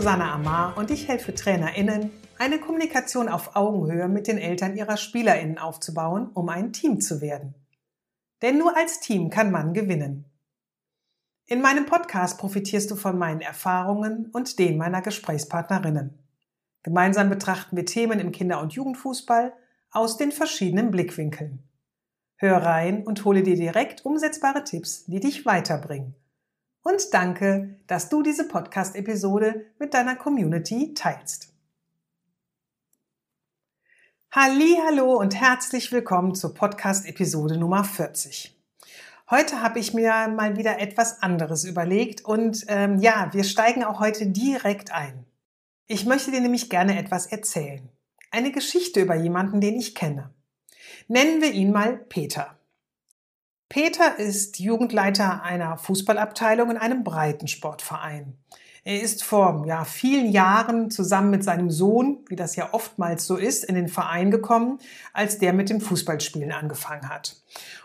Susanne Amar und ich helfe TrainerInnen, eine Kommunikation auf Augenhöhe mit den Eltern ihrer SpielerInnen aufzubauen, um ein Team zu werden. Denn nur als Team kann man gewinnen. In meinem Podcast profitierst du von meinen Erfahrungen und den meiner Gesprächspartnerinnen. Gemeinsam betrachten wir Themen im Kinder- und Jugendfußball aus den verschiedenen Blickwinkeln. Hör rein und hole dir direkt umsetzbare Tipps, die dich weiterbringen und danke, dass du diese Podcast-Episode mit deiner Community teilst. Hallo und herzlich willkommen zur Podcast-Episode Nummer 40. Heute habe ich mir mal wieder etwas anderes überlegt und ähm, ja, wir steigen auch heute direkt ein. Ich möchte dir nämlich gerne etwas erzählen. Eine Geschichte über jemanden, den ich kenne. Nennen wir ihn mal Peter. Peter ist Jugendleiter einer Fußballabteilung in einem Breitensportverein. Er ist vor ja, vielen Jahren zusammen mit seinem Sohn, wie das ja oftmals so ist, in den Verein gekommen, als der mit dem Fußballspielen angefangen hat.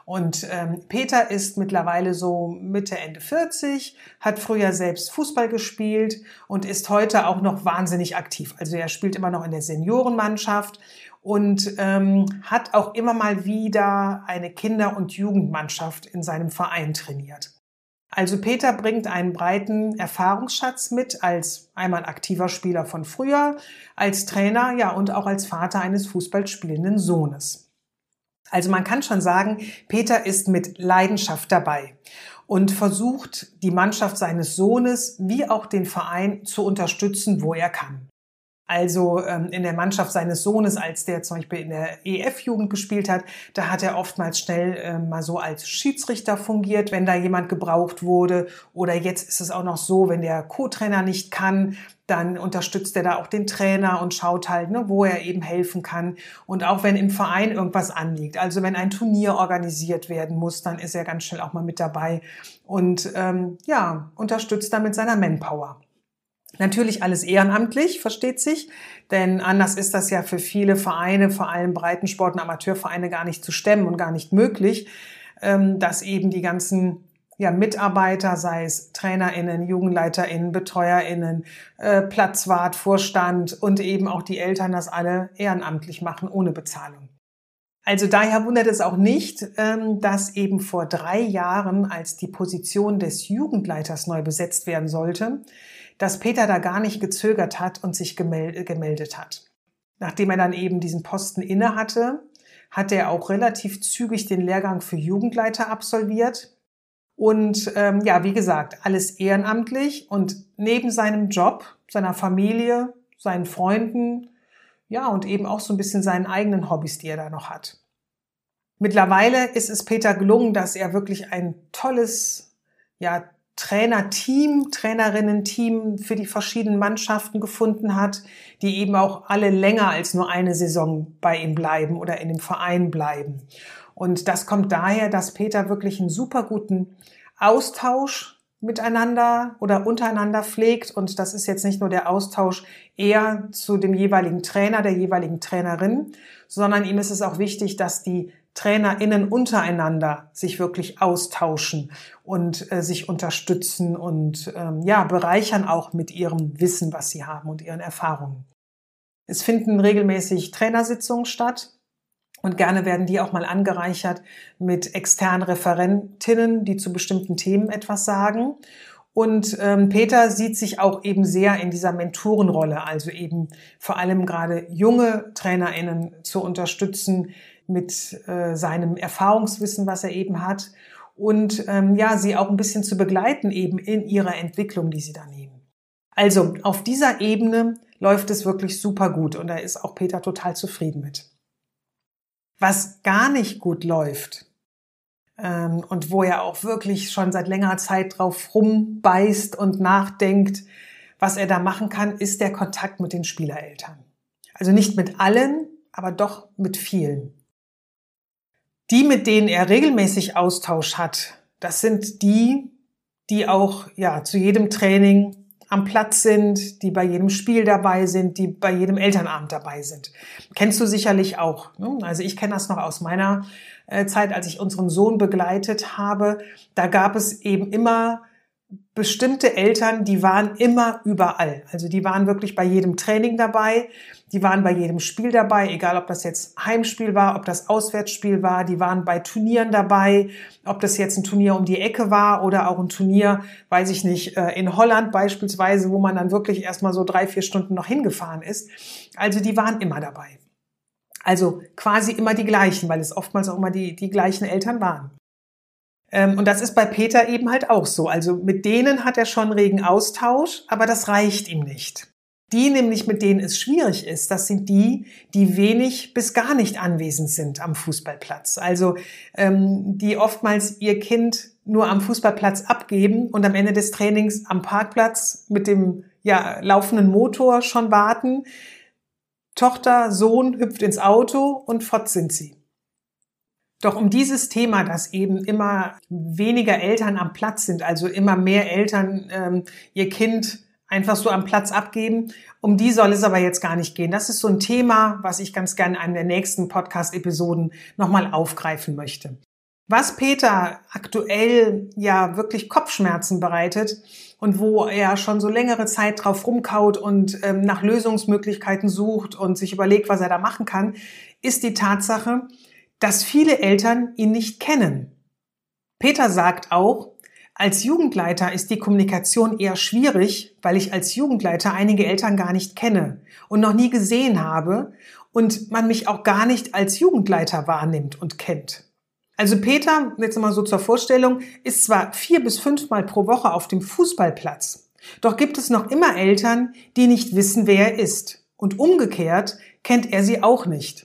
Und ähm, Peter ist mittlerweile so Mitte, Ende 40, hat früher selbst Fußball gespielt und ist heute auch noch wahnsinnig aktiv. Also er spielt immer noch in der Seniorenmannschaft und ähm, hat auch immer mal wieder eine Kinder- und Jugendmannschaft in seinem Verein trainiert. Also Peter bringt einen breiten Erfahrungsschatz mit als einmal aktiver Spieler von früher, als Trainer, ja und auch als Vater eines Fußballspielenden Sohnes. Also man kann schon sagen, Peter ist mit Leidenschaft dabei und versucht, die Mannschaft seines Sohnes wie auch den Verein zu unterstützen, wo er kann. Also ähm, in der Mannschaft seines Sohnes, als der zum Beispiel in der EF-Jugend gespielt hat, da hat er oftmals schnell ähm, mal so als Schiedsrichter fungiert, wenn da jemand gebraucht wurde. Oder jetzt ist es auch noch so, wenn der Co-Trainer nicht kann, dann unterstützt er da auch den Trainer und schaut halt, ne, wo er eben helfen kann. Und auch wenn im Verein irgendwas anliegt, also wenn ein Turnier organisiert werden muss, dann ist er ganz schnell auch mal mit dabei und ähm, ja, unterstützt da mit seiner Manpower. Natürlich alles ehrenamtlich, versteht sich, denn anders ist das ja für viele Vereine, vor allem Breitensport- und Amateurvereine gar nicht zu stemmen und gar nicht möglich, ähm, dass eben die ganzen ja, Mitarbeiter, sei es TrainerInnen, JugendleiterInnen, BetreuerInnen, äh, Platzwart, Vorstand und eben auch die Eltern das alle ehrenamtlich machen, ohne Bezahlung. Also daher wundert es auch nicht, ähm, dass eben vor drei Jahren, als die Position des Jugendleiters neu besetzt werden sollte, dass Peter da gar nicht gezögert hat und sich gemeldet hat. Nachdem er dann eben diesen Posten inne hatte, hat er auch relativ zügig den Lehrgang für Jugendleiter absolviert. Und ähm, ja, wie gesagt, alles ehrenamtlich und neben seinem Job, seiner Familie, seinen Freunden, ja, und eben auch so ein bisschen seinen eigenen Hobbys, die er da noch hat. Mittlerweile ist es Peter gelungen, dass er wirklich ein tolles, ja, Trainerteam, Trainerinnen-Team für die verschiedenen Mannschaften gefunden hat, die eben auch alle länger als nur eine Saison bei ihm bleiben oder in dem Verein bleiben. Und das kommt daher, dass Peter wirklich einen super guten Austausch miteinander oder untereinander pflegt. Und das ist jetzt nicht nur der Austausch eher zu dem jeweiligen Trainer, der jeweiligen Trainerin, sondern ihm ist es auch wichtig, dass die TrainerInnen untereinander sich wirklich austauschen und äh, sich unterstützen und ähm, ja, bereichern auch mit ihrem Wissen, was sie haben und ihren Erfahrungen. Es finden regelmäßig Trainersitzungen statt und gerne werden die auch mal angereichert mit externen Referentinnen, die zu bestimmten Themen etwas sagen. Und ähm, Peter sieht sich auch eben sehr in dieser Mentorenrolle, also eben vor allem gerade junge TrainerInnen zu unterstützen, mit äh, seinem Erfahrungswissen, was er eben hat und ähm, ja, sie auch ein bisschen zu begleiten eben in ihrer Entwicklung, die sie da nehmen. Also auf dieser Ebene läuft es wirklich super gut und da ist auch Peter total zufrieden mit. Was gar nicht gut läuft ähm, und wo er auch wirklich schon seit längerer Zeit drauf rumbeißt und nachdenkt, was er da machen kann, ist der Kontakt mit den Spielereltern. Also nicht mit allen, aber doch mit vielen. Die, mit denen er regelmäßig Austausch hat, das sind die, die auch ja zu jedem Training am Platz sind, die bei jedem Spiel dabei sind, die bei jedem Elternabend dabei sind. Kennst du sicherlich auch. Ne? Also ich kenne das noch aus meiner äh, Zeit, als ich unseren Sohn begleitet habe. Da gab es eben immer bestimmte Eltern, die waren immer überall. Also die waren wirklich bei jedem Training dabei, die waren bei jedem Spiel dabei, egal ob das jetzt Heimspiel war, ob das Auswärtsspiel war, die waren bei Turnieren dabei, ob das jetzt ein Turnier um die Ecke war oder auch ein Turnier, weiß ich nicht, äh, in Holland beispielsweise, wo man dann wirklich erstmal so drei, vier Stunden noch hingefahren ist. Also die waren immer dabei. Also quasi immer die gleichen, weil es oftmals auch immer die, die gleichen Eltern waren. Ähm, und das ist bei Peter eben halt auch so. Also mit denen hat er schon regen Austausch, aber das reicht ihm nicht. Die nämlich, mit denen es schwierig ist, das sind die, die wenig bis gar nicht anwesend sind am Fußballplatz. Also ähm, die oftmals ihr Kind nur am Fußballplatz abgeben und am Ende des Trainings am Parkplatz mit dem ja, laufenden Motor schon warten. Tochter, Sohn hüpft ins Auto und fort sind sie. Doch um dieses Thema, dass eben immer weniger Eltern am Platz sind, also immer mehr Eltern ähm, ihr Kind einfach so am Platz abgeben, um die soll es aber jetzt gar nicht gehen. Das ist so ein Thema, was ich ganz gerne in einem der nächsten Podcast-Episoden nochmal aufgreifen möchte. Was Peter aktuell ja wirklich Kopfschmerzen bereitet und wo er schon so längere Zeit drauf rumkaut und ähm, nach Lösungsmöglichkeiten sucht und sich überlegt, was er da machen kann, ist die Tatsache, dass viele Eltern ihn nicht kennen. Peter sagt auch, als Jugendleiter ist die Kommunikation eher schwierig, weil ich als Jugendleiter einige Eltern gar nicht kenne und noch nie gesehen habe und man mich auch gar nicht als Jugendleiter wahrnimmt und kennt. Also Peter, jetzt mal so zur Vorstellung, ist zwar vier bis fünfmal pro Woche auf dem Fußballplatz, doch gibt es noch immer Eltern, die nicht wissen, wer er ist. Und umgekehrt kennt er sie auch nicht.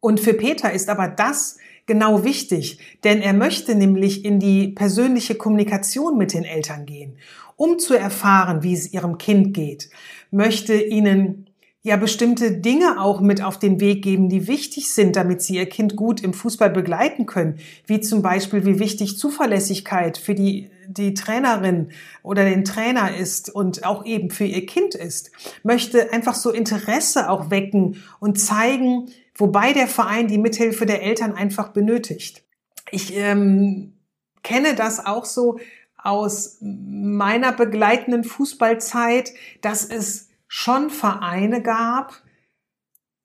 Und für Peter ist aber das genau wichtig, denn er möchte nämlich in die persönliche Kommunikation mit den Eltern gehen, um zu erfahren, wie es ihrem Kind geht, möchte ihnen ja bestimmte Dinge auch mit auf den Weg geben, die wichtig sind, damit sie ihr Kind gut im Fußball begleiten können, wie zum Beispiel, wie wichtig Zuverlässigkeit für die, die Trainerin oder den Trainer ist und auch eben für ihr Kind ist, möchte einfach so Interesse auch wecken und zeigen, wobei der Verein die Mithilfe der Eltern einfach benötigt. Ich ähm, kenne das auch so aus meiner begleitenden Fußballzeit, dass es schon Vereine gab,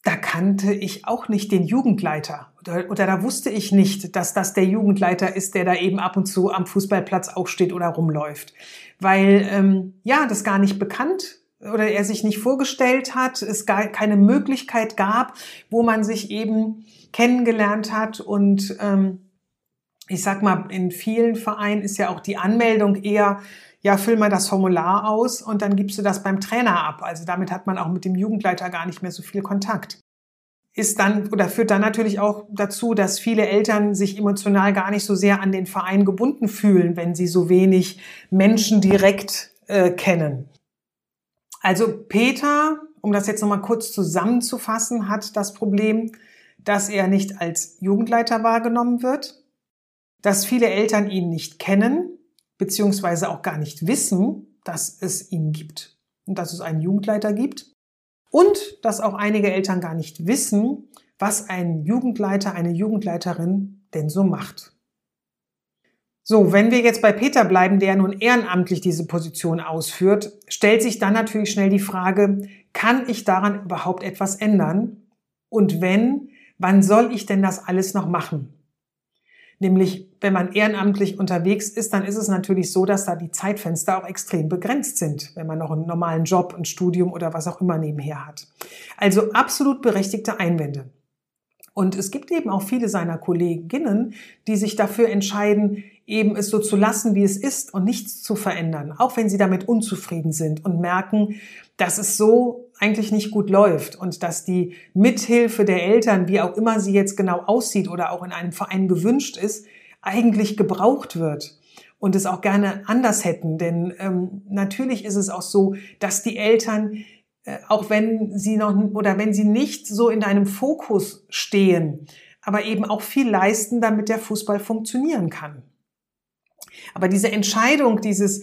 da kannte ich auch nicht den Jugendleiter oder, oder da wusste ich nicht, dass das der Jugendleiter ist, der da eben ab und zu am Fußballplatz auch steht oder rumläuft, weil ähm, ja das gar nicht bekannt oder er sich nicht vorgestellt hat, es gar keine Möglichkeit gab, wo man sich eben kennengelernt hat und ähm, ich sag mal, in vielen Vereinen ist ja auch die Anmeldung eher, ja, füll mal das Formular aus und dann gibst du das beim Trainer ab. Also damit hat man auch mit dem Jugendleiter gar nicht mehr so viel Kontakt. Ist dann oder führt dann natürlich auch dazu, dass viele Eltern sich emotional gar nicht so sehr an den Verein gebunden fühlen, wenn sie so wenig Menschen direkt äh, kennen. Also Peter, um das jetzt nochmal kurz zusammenzufassen, hat das Problem, dass er nicht als Jugendleiter wahrgenommen wird, dass viele Eltern ihn nicht kennen, beziehungsweise auch gar nicht wissen, dass es ihn gibt und dass es einen Jugendleiter gibt und dass auch einige Eltern gar nicht wissen, was ein Jugendleiter, eine Jugendleiterin denn so macht. So, wenn wir jetzt bei Peter bleiben, der nun ehrenamtlich diese Position ausführt, stellt sich dann natürlich schnell die Frage, kann ich daran überhaupt etwas ändern? Und wenn, wann soll ich denn das alles noch machen? Nämlich, wenn man ehrenamtlich unterwegs ist, dann ist es natürlich so, dass da die Zeitfenster auch extrem begrenzt sind, wenn man noch einen normalen Job, ein Studium oder was auch immer nebenher hat. Also absolut berechtigte Einwände. Und es gibt eben auch viele seiner Kolleginnen, die sich dafür entscheiden, eben es so zu lassen, wie es ist und nichts zu verändern, auch wenn sie damit unzufrieden sind und merken, dass es so eigentlich nicht gut läuft und dass die Mithilfe der Eltern, wie auch immer sie jetzt genau aussieht oder auch in einem Verein gewünscht ist, eigentlich gebraucht wird und es auch gerne anders hätten. Denn ähm, natürlich ist es auch so, dass die Eltern äh, auch wenn sie noch oder wenn sie nicht so in deinem Fokus stehen, aber eben auch viel leisten, damit der Fußball funktionieren kann. Aber diese Entscheidung, dieses,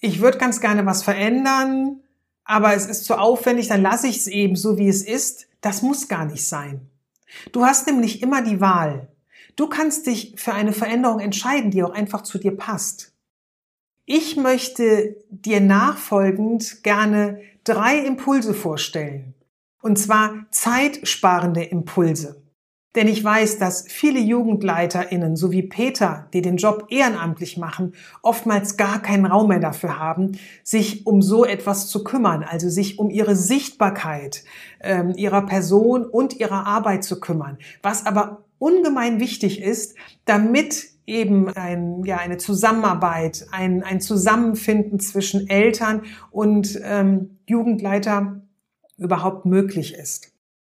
ich würde ganz gerne was verändern, aber es ist zu aufwendig, dann lasse ich es eben so, wie es ist, das muss gar nicht sein. Du hast nämlich immer die Wahl. Du kannst dich für eine Veränderung entscheiden, die auch einfach zu dir passt. Ich möchte dir nachfolgend gerne drei Impulse vorstellen. Und zwar zeitsparende Impulse. Denn ich weiß, dass viele JugendleiterInnen, so wie Peter, die den Job ehrenamtlich machen, oftmals gar keinen Raum mehr dafür haben, sich um so etwas zu kümmern, also sich um ihre Sichtbarkeit ähm, ihrer Person und ihrer Arbeit zu kümmern. Was aber ungemein wichtig ist, damit eben ein, ja, eine Zusammenarbeit, ein, ein Zusammenfinden zwischen Eltern und ähm, Jugendleiter überhaupt möglich ist.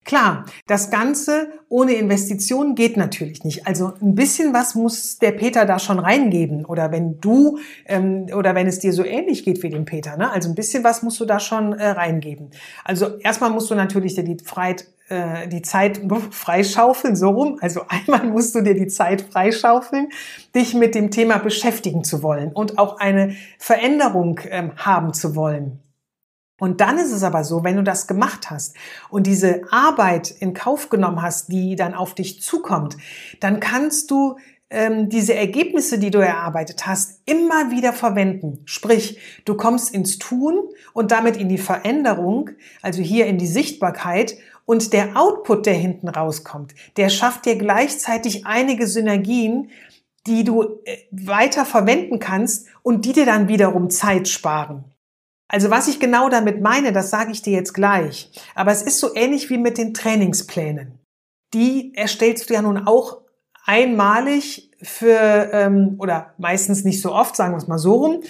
Klar, das Ganze ohne Investition geht natürlich nicht. Also ein bisschen was muss der Peter da schon reingeben. Oder wenn du ähm, oder wenn es dir so ähnlich geht wie dem Peter, ne? Also ein bisschen was musst du da schon äh, reingeben. Also erstmal musst du natürlich dir die Freiheit äh, die Zeit freischaufeln, so rum. Also einmal musst du dir die Zeit freischaufeln, dich mit dem Thema beschäftigen zu wollen und auch eine Veränderung ähm, haben zu wollen. Und dann ist es aber so, wenn du das gemacht hast und diese Arbeit in Kauf genommen hast, die dann auf dich zukommt, dann kannst du ähm, diese Ergebnisse, die du erarbeitet hast, immer wieder verwenden. Sprich, du kommst ins Tun und damit in die Veränderung, also hier in die Sichtbarkeit und der Output, der hinten rauskommt, der schafft dir gleichzeitig einige Synergien, die du äh, weiter verwenden kannst und die dir dann wiederum Zeit sparen. Also was ich genau damit meine, das sage ich dir jetzt gleich. Aber es ist so ähnlich wie mit den Trainingsplänen. Die erstellst du ja nun auch einmalig für, ähm, oder meistens nicht so oft, sagen wir es mal so rum,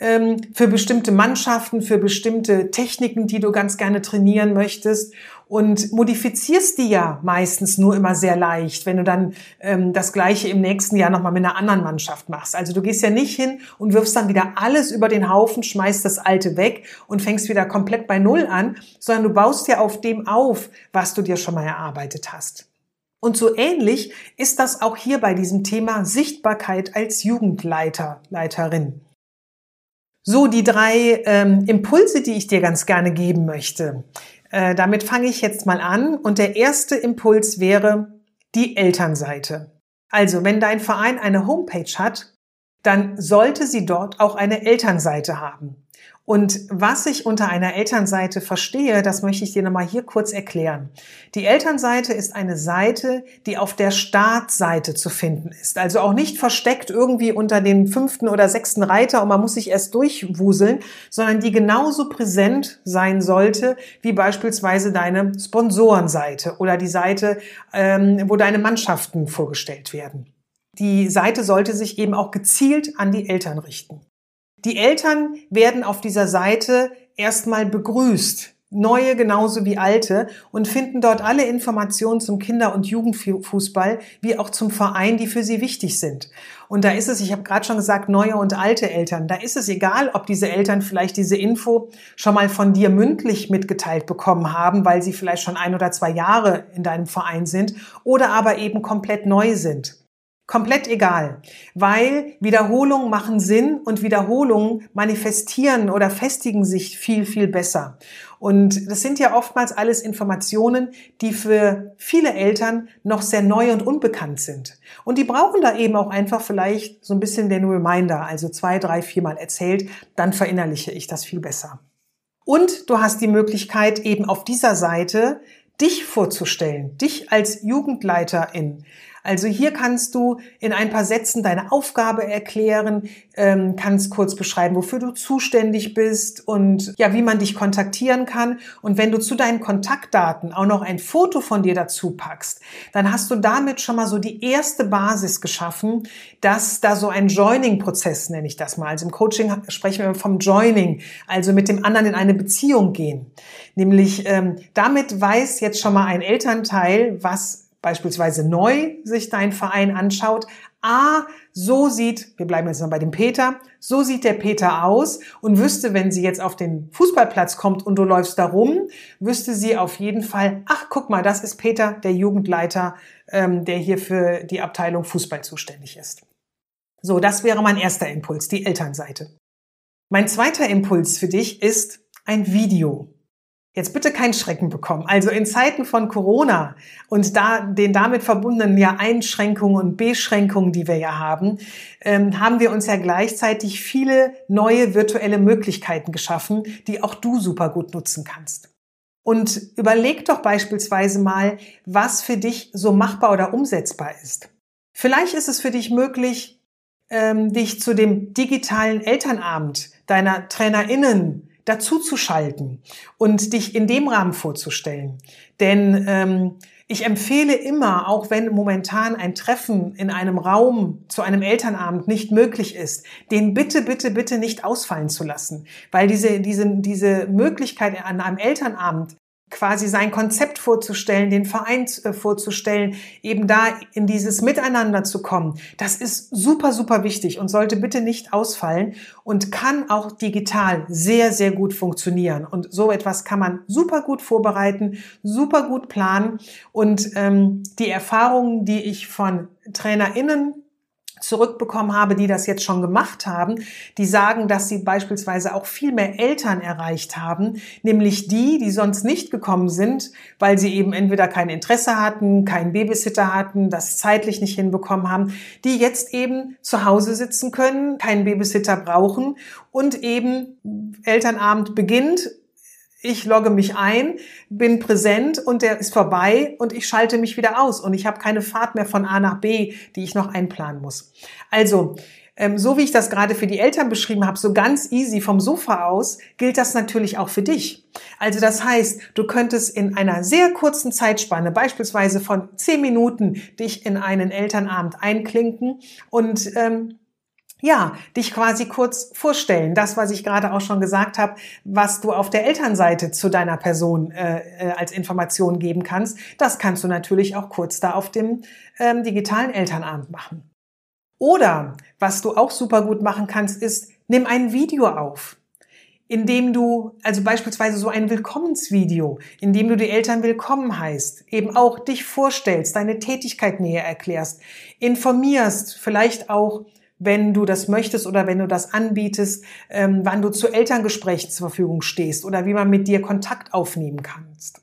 ähm, für bestimmte Mannschaften, für bestimmte Techniken, die du ganz gerne trainieren möchtest und modifizierst die ja meistens nur immer sehr leicht, wenn du dann ähm, das gleiche im nächsten Jahr nochmal mit einer anderen Mannschaft machst. Also du gehst ja nicht hin und wirfst dann wieder alles über den Haufen, schmeißt das alte weg und fängst wieder komplett bei Null an, sondern du baust ja auf dem auf, was du dir schon mal erarbeitet hast. Und so ähnlich ist das auch hier bei diesem Thema Sichtbarkeit als Jugendleiter, Leiterin. So, die drei ähm, Impulse, die ich dir ganz gerne geben möchte. Äh, damit fange ich jetzt mal an. Und der erste Impuls wäre die Elternseite. Also, wenn dein Verein eine Homepage hat, dann sollte sie dort auch eine Elternseite haben. Und was ich unter einer Elternseite verstehe, das möchte ich dir nochmal hier kurz erklären. Die Elternseite ist eine Seite, die auf der Startseite zu finden ist. Also auch nicht versteckt irgendwie unter den fünften oder sechsten Reiter und man muss sich erst durchwuseln, sondern die genauso präsent sein sollte wie beispielsweise deine Sponsorenseite oder die Seite, ähm, wo deine Mannschaften vorgestellt werden. Die Seite sollte sich eben auch gezielt an die Eltern richten. Die Eltern werden auf dieser Seite erstmal begrüßt, neue genauso wie alte, und finden dort alle Informationen zum Kinder- und Jugendfußball wie auch zum Verein, die für sie wichtig sind. Und da ist es, ich habe gerade schon gesagt, neue und alte Eltern. Da ist es egal, ob diese Eltern vielleicht diese Info schon mal von dir mündlich mitgeteilt bekommen haben, weil sie vielleicht schon ein oder zwei Jahre in deinem Verein sind oder aber eben komplett neu sind. Komplett egal, weil Wiederholungen machen Sinn und Wiederholungen manifestieren oder festigen sich viel, viel besser. Und das sind ja oftmals alles Informationen, die für viele Eltern noch sehr neu und unbekannt sind. Und die brauchen da eben auch einfach vielleicht so ein bisschen den Reminder, also zwei, drei, viermal erzählt, dann verinnerliche ich das viel besser. Und du hast die Möglichkeit eben auf dieser Seite dich vorzustellen, dich als Jugendleiterin, also hier kannst du in ein paar Sätzen deine Aufgabe erklären, ähm, kannst kurz beschreiben, wofür du zuständig bist und ja, wie man dich kontaktieren kann. Und wenn du zu deinen Kontaktdaten auch noch ein Foto von dir dazu packst, dann hast du damit schon mal so die erste Basis geschaffen, dass da so ein Joining-Prozess, nenne ich das mal. Also im Coaching sprechen wir vom Joining, also mit dem anderen in eine Beziehung gehen. Nämlich ähm, damit weiß jetzt schon mal ein Elternteil, was beispielsweise neu sich dein Verein anschaut, ah, so sieht, wir bleiben jetzt mal bei dem Peter, so sieht der Peter aus und wüsste, wenn sie jetzt auf den Fußballplatz kommt und du läufst da rum, wüsste sie auf jeden Fall, ach, guck mal, das ist Peter, der Jugendleiter, ähm, der hier für die Abteilung Fußball zuständig ist. So, das wäre mein erster Impuls, die Elternseite. Mein zweiter Impuls für dich ist ein Video. Jetzt bitte keinen Schrecken bekommen. Also in Zeiten von Corona und da den damit verbundenen ja Einschränkungen und Beschränkungen, die wir ja haben, ähm, haben wir uns ja gleichzeitig viele neue virtuelle Möglichkeiten geschaffen, die auch du super gut nutzen kannst. Und überleg doch beispielsweise mal, was für dich so machbar oder umsetzbar ist. Vielleicht ist es für dich möglich, ähm, dich zu dem digitalen Elternabend deiner TrainerInnen dazu zu schalten und dich in dem Rahmen vorzustellen. Denn ähm, ich empfehle immer, auch wenn momentan ein Treffen in einem Raum zu einem Elternabend nicht möglich ist, den bitte, bitte, bitte nicht ausfallen zu lassen. Weil diese, diese, diese Möglichkeit an einem Elternabend quasi sein Konzept vorzustellen, den Verein äh, vorzustellen, eben da in dieses Miteinander zu kommen. Das ist super, super wichtig und sollte bitte nicht ausfallen und kann auch digital sehr, sehr gut funktionieren. Und so etwas kann man super gut vorbereiten, super gut planen und ähm, die Erfahrungen, die ich von TrainerInnen zurückbekommen habe, die das jetzt schon gemacht haben, die sagen, dass sie beispielsweise auch viel mehr Eltern erreicht haben, nämlich die, die sonst nicht gekommen sind, weil sie eben entweder kein Interesse hatten, keinen Babysitter hatten, das zeitlich nicht hinbekommen haben, die jetzt eben zu Hause sitzen können, keinen Babysitter brauchen und eben Elternabend beginnt ich logge mich ein, bin präsent und der ist vorbei und ich schalte mich wieder aus und ich habe keine Fahrt mehr von A nach B, die ich noch einplanen muss. Also, ähm, so wie ich das gerade für die Eltern beschrieben habe, so ganz easy vom Sofa aus, gilt das natürlich auch für dich. Also das heißt, du könntest in einer sehr kurzen Zeitspanne, beispielsweise von zehn Minuten, dich in einen Elternabend einklinken und ähm, ja, dich quasi kurz vorstellen. Das, was ich gerade auch schon gesagt habe, was du auf der Elternseite zu deiner Person äh, äh, als Information geben kannst, das kannst du natürlich auch kurz da auf dem ähm, digitalen Elternabend machen. Oder was du auch super gut machen kannst, ist, nimm ein Video auf indem du, also beispielsweise so ein Willkommensvideo, indem du die Eltern willkommen heißt, eben auch dich vorstellst, deine Tätigkeit näher erklärst, informierst, vielleicht auch wenn du das möchtest oder wenn du das anbietest, ähm, wann du zu Elterngesprächen zur Verfügung stehst oder wie man mit dir Kontakt aufnehmen kannst.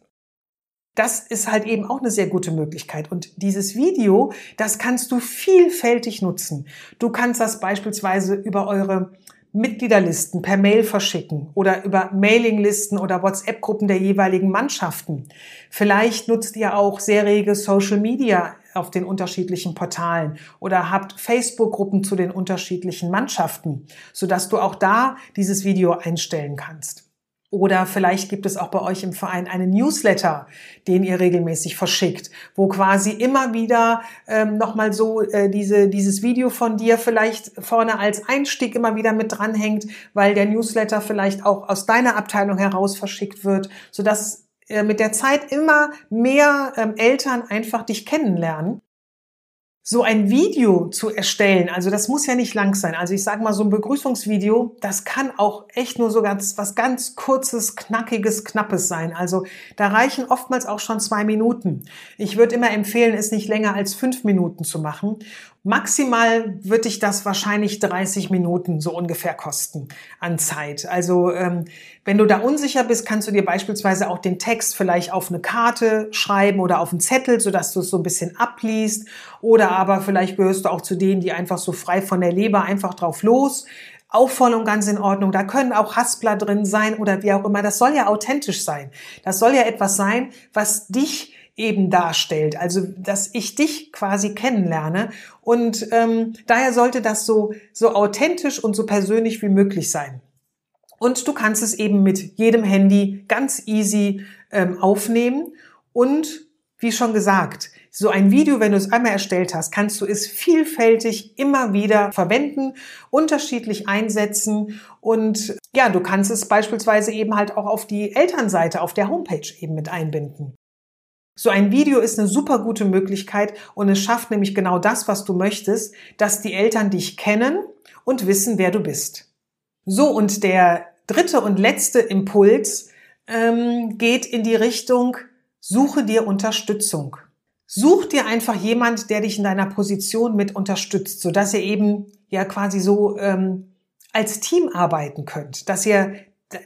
Das ist halt eben auch eine sehr gute Möglichkeit. Und dieses Video, das kannst du vielfältig nutzen. Du kannst das beispielsweise über eure Mitgliederlisten per Mail verschicken oder über Mailinglisten oder WhatsApp-Gruppen der jeweiligen Mannschaften. Vielleicht nutzt ihr auch sehr rege Social Media auf den unterschiedlichen Portalen oder habt Facebook-Gruppen zu den unterschiedlichen Mannschaften, sodass du auch da dieses Video einstellen kannst. Oder vielleicht gibt es auch bei euch im Verein einen Newsletter, den ihr regelmäßig verschickt, wo quasi immer wieder ähm, nochmal so äh, diese, dieses Video von dir vielleicht vorne als Einstieg immer wieder mit dranhängt, weil der Newsletter vielleicht auch aus deiner Abteilung heraus verschickt wird, sodass äh, mit der Zeit immer mehr ähm, Eltern einfach dich kennenlernen so ein Video zu erstellen, also das muss ja nicht lang sein. Also ich sage mal, so ein Begrüßungsvideo, das kann auch echt nur so ganz was ganz kurzes, knackiges, knappes sein. Also da reichen oftmals auch schon zwei Minuten. Ich würde immer empfehlen, es nicht länger als fünf Minuten zu machen. Maximal wird dich das wahrscheinlich 30 Minuten so ungefähr kosten an Zeit. Also ähm, wenn du da unsicher bist, kannst du dir beispielsweise auch den Text vielleicht auf eine Karte schreiben oder auf einen Zettel, sodass du es so ein bisschen abliest. Oder aber vielleicht gehörst du auch zu denen, die einfach so frei von der Leber einfach drauf los auch voll und ganz in Ordnung. Da können auch Haspler drin sein oder wie auch immer. Das soll ja authentisch sein. Das soll ja etwas sein, was dich eben darstellt. Also, dass ich dich quasi kennenlerne. Und ähm, daher sollte das so, so authentisch und so persönlich wie möglich sein. Und du kannst es eben mit jedem Handy ganz easy ähm, aufnehmen. Und wie schon gesagt, so ein Video, wenn du es einmal erstellt hast, kannst du es vielfältig immer wieder verwenden, unterschiedlich einsetzen und ja, du kannst es beispielsweise eben halt auch auf die Elternseite auf der Homepage eben mit einbinden. So ein Video ist eine super gute Möglichkeit und es schafft nämlich genau das, was du möchtest, dass die Eltern dich kennen und wissen, wer du bist. So, und der dritte und letzte Impuls ähm, geht in die Richtung, suche dir Unterstützung. Such dir einfach jemand, der dich in deiner Position mit unterstützt, sodass ihr eben ja quasi so ähm, als Team arbeiten könnt, dass ihr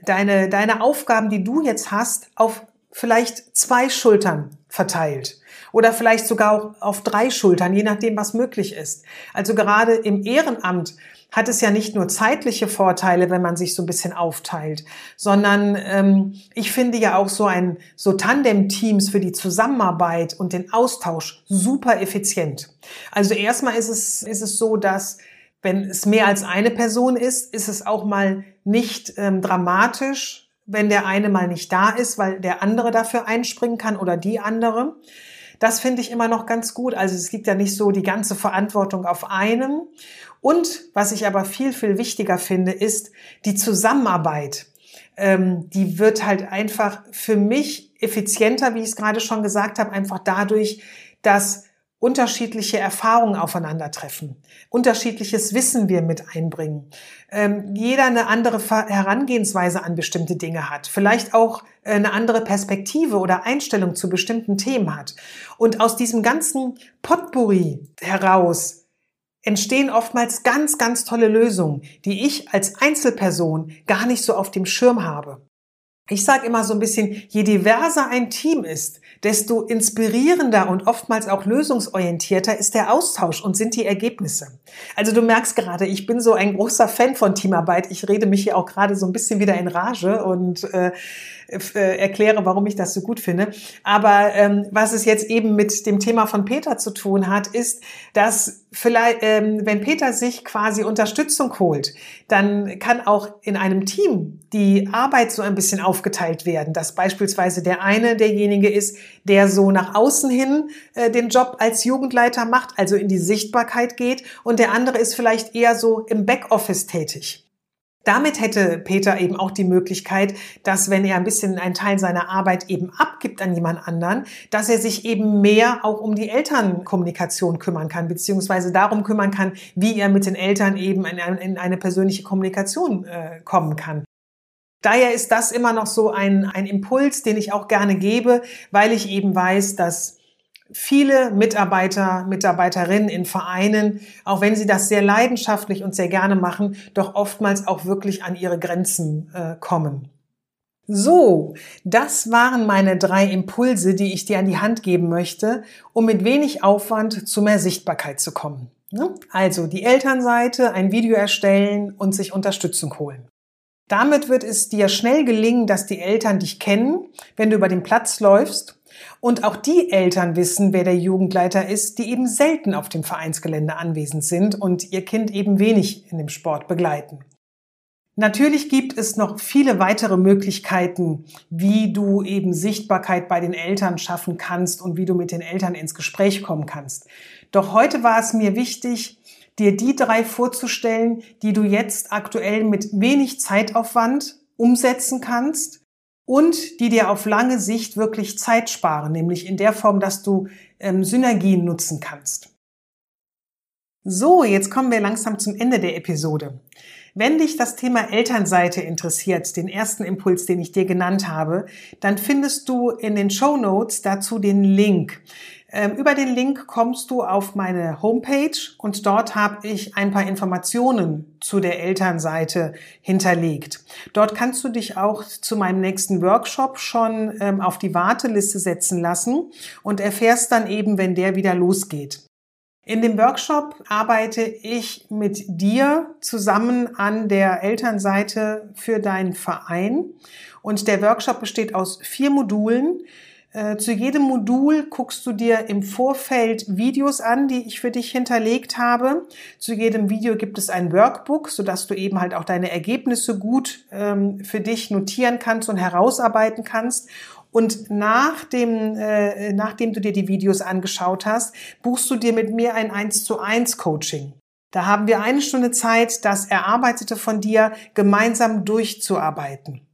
deine, deine Aufgaben, die du jetzt hast, auf vielleicht zwei Schultern verteilt oder vielleicht sogar auch auf drei Schultern, je nachdem, was möglich ist. Also gerade im Ehrenamt hat es ja nicht nur zeitliche Vorteile, wenn man sich so ein bisschen aufteilt, sondern ähm, ich finde ja auch so ein so Tandem-Teams für die Zusammenarbeit und den Austausch super effizient. Also erstmal ist es ist es so, dass wenn es mehr als eine Person ist, ist es auch mal nicht ähm, dramatisch, wenn der eine mal nicht da ist, weil der andere dafür einspringen kann oder die andere. Das finde ich immer noch ganz gut. Also es liegt ja nicht so die ganze Verantwortung auf einem. Und was ich aber viel, viel wichtiger finde, ist die Zusammenarbeit. Ähm, die wird halt einfach für mich effizienter, wie ich es gerade schon gesagt habe, einfach dadurch, dass unterschiedliche Erfahrungen aufeinandertreffen, unterschiedliches Wissen wir mit einbringen, ähm, jeder eine andere Herangehensweise an bestimmte Dinge hat, vielleicht auch äh, eine andere Perspektive oder Einstellung zu bestimmten Themen hat. Und aus diesem ganzen Potpourri heraus entstehen oftmals ganz, ganz tolle Lösungen, die ich als Einzelperson gar nicht so auf dem Schirm habe. Ich sage immer so ein bisschen, je diverser ein Team ist, desto inspirierender und oftmals auch lösungsorientierter ist der Austausch und sind die Ergebnisse. Also du merkst gerade, ich bin so ein großer Fan von Teamarbeit. Ich rede mich hier auch gerade so ein bisschen wieder in Rage und äh, äh, erkläre, warum ich das so gut finde. Aber ähm, was es jetzt eben mit dem Thema von Peter zu tun hat, ist, dass vielleicht, ähm, wenn Peter sich quasi Unterstützung holt, dann kann auch in einem Team die Arbeit so ein bisschen aufgeteilt werden, dass beispielsweise der eine derjenige ist, der so nach außen hin äh, den Job als Jugendleiter macht, also in die Sichtbarkeit geht, und der andere ist vielleicht eher so im Backoffice tätig. Damit hätte Peter eben auch die Möglichkeit, dass wenn er ein bisschen einen Teil seiner Arbeit eben abgibt an jemand anderen, dass er sich eben mehr auch um die Elternkommunikation kümmern kann, beziehungsweise darum kümmern kann, wie er mit den Eltern eben in eine persönliche Kommunikation äh, kommen kann. Daher ist das immer noch so ein, ein Impuls, den ich auch gerne gebe, weil ich eben weiß, dass viele Mitarbeiter, Mitarbeiterinnen in Vereinen, auch wenn sie das sehr leidenschaftlich und sehr gerne machen, doch oftmals auch wirklich an ihre Grenzen äh, kommen. So, das waren meine drei Impulse, die ich dir an die Hand geben möchte, um mit wenig Aufwand zu mehr Sichtbarkeit zu kommen. Ne? Also die Elternseite, ein Video erstellen und sich Unterstützung holen. Damit wird es dir schnell gelingen, dass die Eltern dich kennen, wenn du über den Platz läufst und auch die Eltern wissen, wer der Jugendleiter ist, die eben selten auf dem Vereinsgelände anwesend sind und ihr Kind eben wenig in dem Sport begleiten. Natürlich gibt es noch viele weitere Möglichkeiten, wie du eben Sichtbarkeit bei den Eltern schaffen kannst und wie du mit den Eltern ins Gespräch kommen kannst. Doch heute war es mir wichtig, dir die drei vorzustellen, die du jetzt aktuell mit wenig Zeitaufwand umsetzen kannst und die dir auf lange Sicht wirklich Zeit sparen, nämlich in der Form, dass du ähm, Synergien nutzen kannst. So, jetzt kommen wir langsam zum Ende der Episode. Wenn dich das Thema Elternseite interessiert, den ersten Impuls, den ich dir genannt habe, dann findest du in den Show Notes dazu den Link. Ähm, über den Link kommst du auf meine Homepage und dort habe ich ein paar Informationen zu der Elternseite hinterlegt. Dort kannst du dich auch zu meinem nächsten Workshop schon ähm, auf die Warteliste setzen lassen und erfährst dann eben, wenn der wieder losgeht. In dem Workshop arbeite ich mit dir zusammen an der Elternseite für deinen Verein und der Workshop besteht aus vier Modulen. Äh, zu jedem Modul guckst du dir im Vorfeld Videos an, die ich für dich hinterlegt habe. Zu jedem Video gibt es ein Workbook, sodass du eben halt auch deine Ergebnisse gut ähm, für dich notieren kannst und herausarbeiten kannst. Und nach dem, äh, nachdem du dir die Videos angeschaut hast, buchst du dir mit mir ein 1 zu 1 Coaching. Da haben wir eine Stunde Zeit, das Erarbeitete von dir gemeinsam durchzuarbeiten.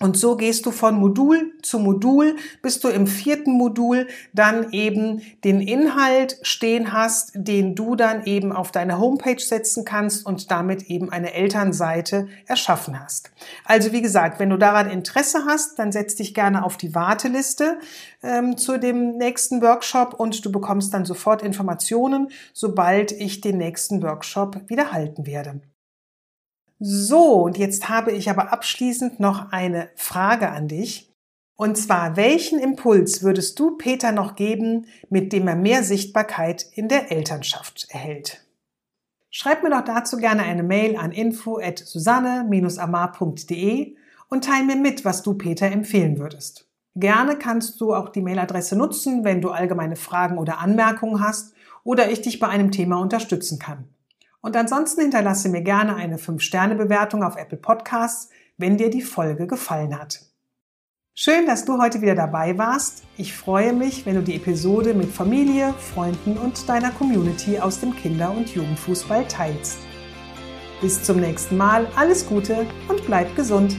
Und so gehst du von Modul zu Modul, bis du im vierten Modul dann eben den Inhalt stehen hast, den du dann eben auf deine Homepage setzen kannst und damit eben eine Elternseite erschaffen hast. Also wie gesagt, wenn du daran Interesse hast, dann setz dich gerne auf die Warteliste ähm, zu dem nächsten Workshop und du bekommst dann sofort Informationen, sobald ich den nächsten Workshop wieder halten werde. So, und jetzt habe ich aber abschließend noch eine Frage an dich. Und zwar, welchen Impuls würdest du Peter noch geben, mit dem er mehr Sichtbarkeit in der Elternschaft erhält? Schreib mir doch dazu gerne eine Mail an info at susanne-amar.de und teile mir mit, was du Peter empfehlen würdest. Gerne kannst du auch die Mailadresse nutzen, wenn du allgemeine Fragen oder Anmerkungen hast oder ich dich bei einem Thema unterstützen kann. Und ansonsten hinterlasse mir gerne eine 5-Sterne-Bewertung auf Apple Podcasts, wenn dir die Folge gefallen hat. Schön, dass du heute wieder dabei warst. Ich freue mich, wenn du die Episode mit Familie, Freunden und deiner Community aus dem Kinder- und Jugendfußball teilst. Bis zum nächsten Mal, alles Gute und bleib gesund.